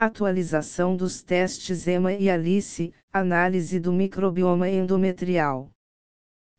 Atualização dos testes EMA e ALICE, análise do microbioma endometrial.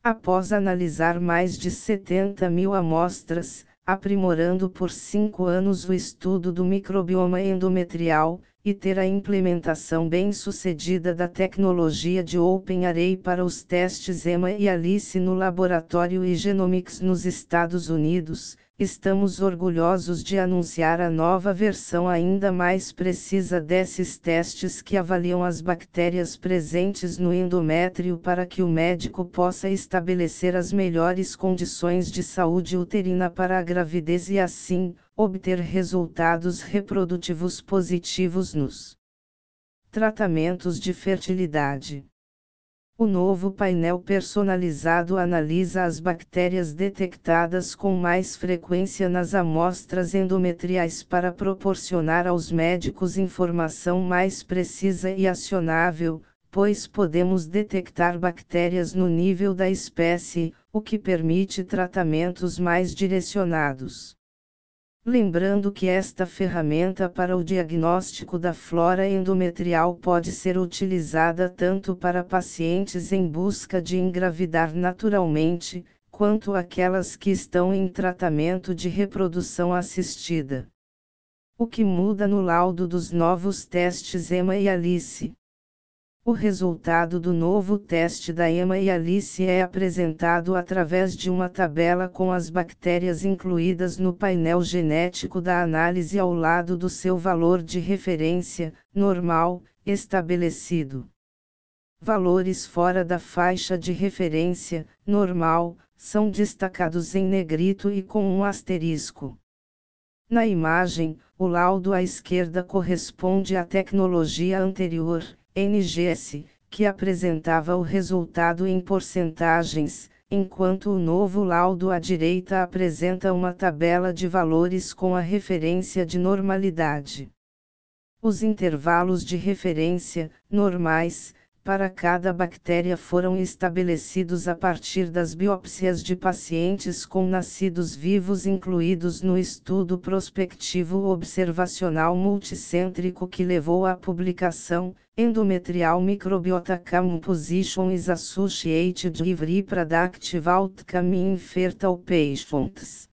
Após analisar mais de 70 mil amostras, aprimorando por cinco anos o estudo do microbioma endometrial, e ter a implementação bem-sucedida da tecnologia de OpenArray para os testes EMA e ALICE no laboratório e Genomics nos Estados Unidos, estamos orgulhosos de anunciar a nova versão ainda mais precisa desses testes que avaliam as bactérias presentes no endométrio para que o médico possa estabelecer as melhores condições de saúde uterina para a gravidez e assim, obter resultados reprodutivos positivos nos tratamentos de fertilidade. O novo painel personalizado analisa as bactérias detectadas com mais frequência nas amostras endometriais para proporcionar aos médicos informação mais precisa e acionável, pois podemos detectar bactérias no nível da espécie, o que permite tratamentos mais direcionados. Lembrando que esta ferramenta para o diagnóstico da flora endometrial pode ser utilizada tanto para pacientes em busca de engravidar naturalmente, quanto aquelas que estão em tratamento de reprodução assistida. O que muda no laudo dos novos testes EMA e ALICE? O resultado do novo teste da EMA e Alice é apresentado através de uma tabela com as bactérias incluídas no painel genético da análise ao lado do seu valor de referência, normal, estabelecido. Valores fora da faixa de referência, normal, são destacados em negrito e com um asterisco. Na imagem, o laudo à esquerda corresponde à tecnologia anterior, NGS, que apresentava o resultado em porcentagens, enquanto o novo laudo à direita apresenta uma tabela de valores com a referência de normalidade. Os intervalos de referência, normais, para cada bactéria foram estabelecidos a partir das biópsias de pacientes com nascidos vivos incluídos no estudo prospectivo observacional multicêntrico que levou à publicação, Endometrial Microbiota Composition is Associated with Reproductive Outcome in Fertile Patients.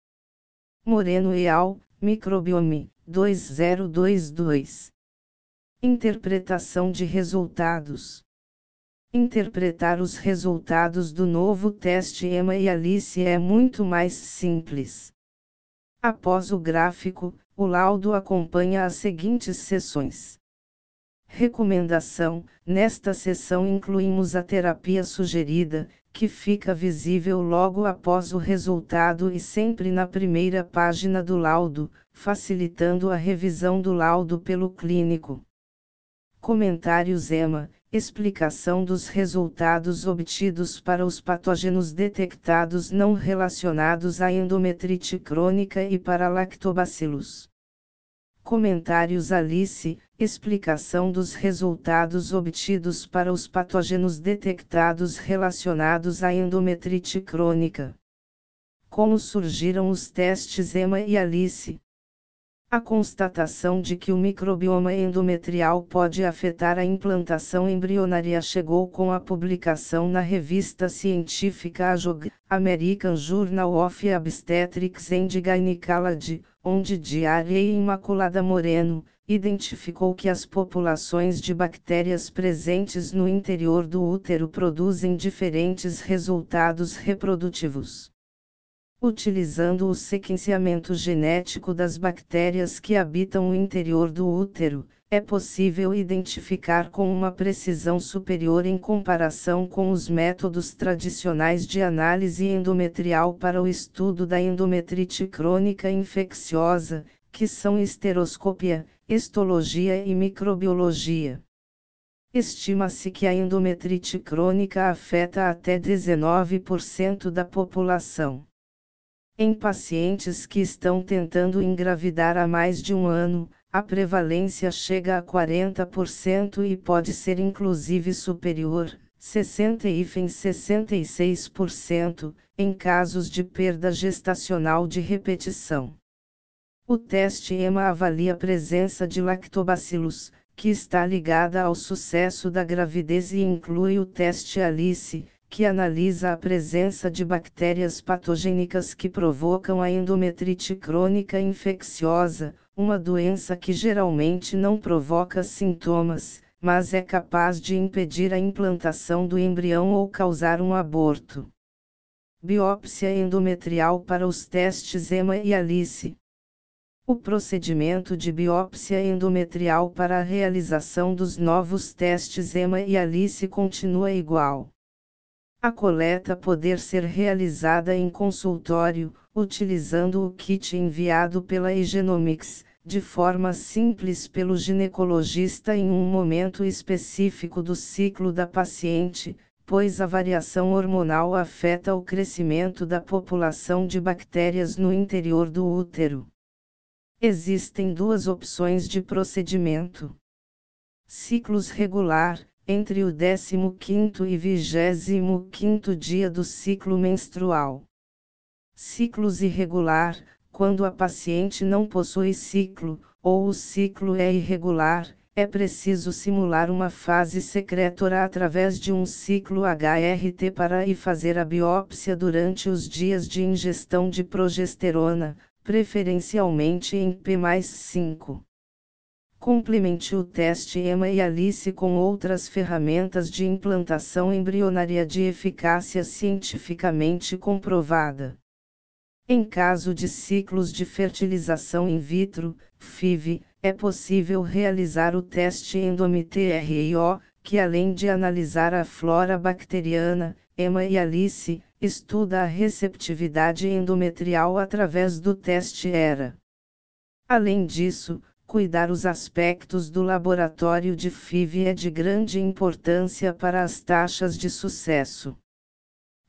Moreno e al., Microbiome, 2022. Interpretação de resultados. Interpretar os resultados do novo teste EMA e Alice é muito mais simples. Após o gráfico, o laudo acompanha as seguintes seções. Recomendação: Nesta seção incluímos a terapia sugerida, que fica visível logo após o resultado e sempre na primeira página do laudo, facilitando a revisão do laudo pelo clínico. Comentários EMA Explicação dos resultados obtidos para os patógenos detectados não relacionados à endometrite crônica e para lactobacilos. Comentários Alice Explicação dos resultados obtidos para os patógenos detectados relacionados à endometrite crônica. Como surgiram os testes EMA e Alice? A constatação de que o microbioma endometrial pode afetar a implantação embrionária chegou com a publicação na revista científica AJOG, American Journal of Obstetrics and Gynecology, onde Diária e Imaculada Moreno, identificou que as populações de bactérias presentes no interior do útero produzem diferentes resultados reprodutivos. Utilizando o sequenciamento genético das bactérias que habitam o interior do útero, é possível identificar com uma precisão superior em comparação com os métodos tradicionais de análise endometrial para o estudo da endometrite crônica infecciosa, que são esteroscopia, histologia e microbiologia. Estima-se que a endometrite crônica afeta até 19% da população. Em pacientes que estão tentando engravidar há mais de um ano, a prevalência chega a 40% e pode ser inclusive superior, 60 e 66%, em casos de perda gestacional de repetição. O teste EMA avalia a presença de lactobacillus, que está ligada ao sucesso da gravidez e inclui o teste ALICE, que analisa a presença de bactérias patogênicas que provocam a endometrite crônica infecciosa, uma doença que geralmente não provoca sintomas, mas é capaz de impedir a implantação do embrião ou causar um aborto. Biópsia endometrial para os testes EMA e ALICE. O procedimento de biópsia endometrial para a realização dos novos testes EMA e ALICE continua igual. A coleta poder ser realizada em consultório, utilizando o kit enviado pela Egenomics, de forma simples pelo ginecologista em um momento específico do ciclo da paciente, pois a variação hormonal afeta o crescimento da população de bactérias no interior do útero. Existem duas opções de procedimento. Ciclos regular, entre o 15º e 25º dia do ciclo menstrual. Ciclos irregular, quando a paciente não possui ciclo, ou o ciclo é irregular, é preciso simular uma fase secretora através de um ciclo HRT para e fazer a biópsia durante os dias de ingestão de progesterona, preferencialmente em P mais 5. Complemente o teste EMA e ALICE com outras ferramentas de implantação embrionária de eficácia cientificamente comprovada. Em caso de ciclos de fertilização in vitro, FIV, é possível realizar o teste endometrio, que além de analisar a flora bacteriana, EMA e ALICE, estuda a receptividade endometrial através do teste ERA. Além disso, cuidar os aspectos do laboratório de FIV é de grande importância para as taxas de sucesso.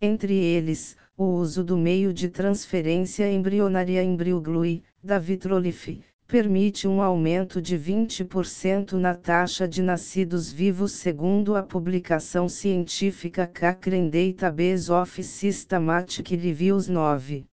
Entre eles, o uso do meio de transferência embrionária EmbryoGlue, da Vitrolif, permite um aumento de 20% na taxa de nascidos vivos segundo a publicação científica Cochrane Database of Systematic Reviews 9.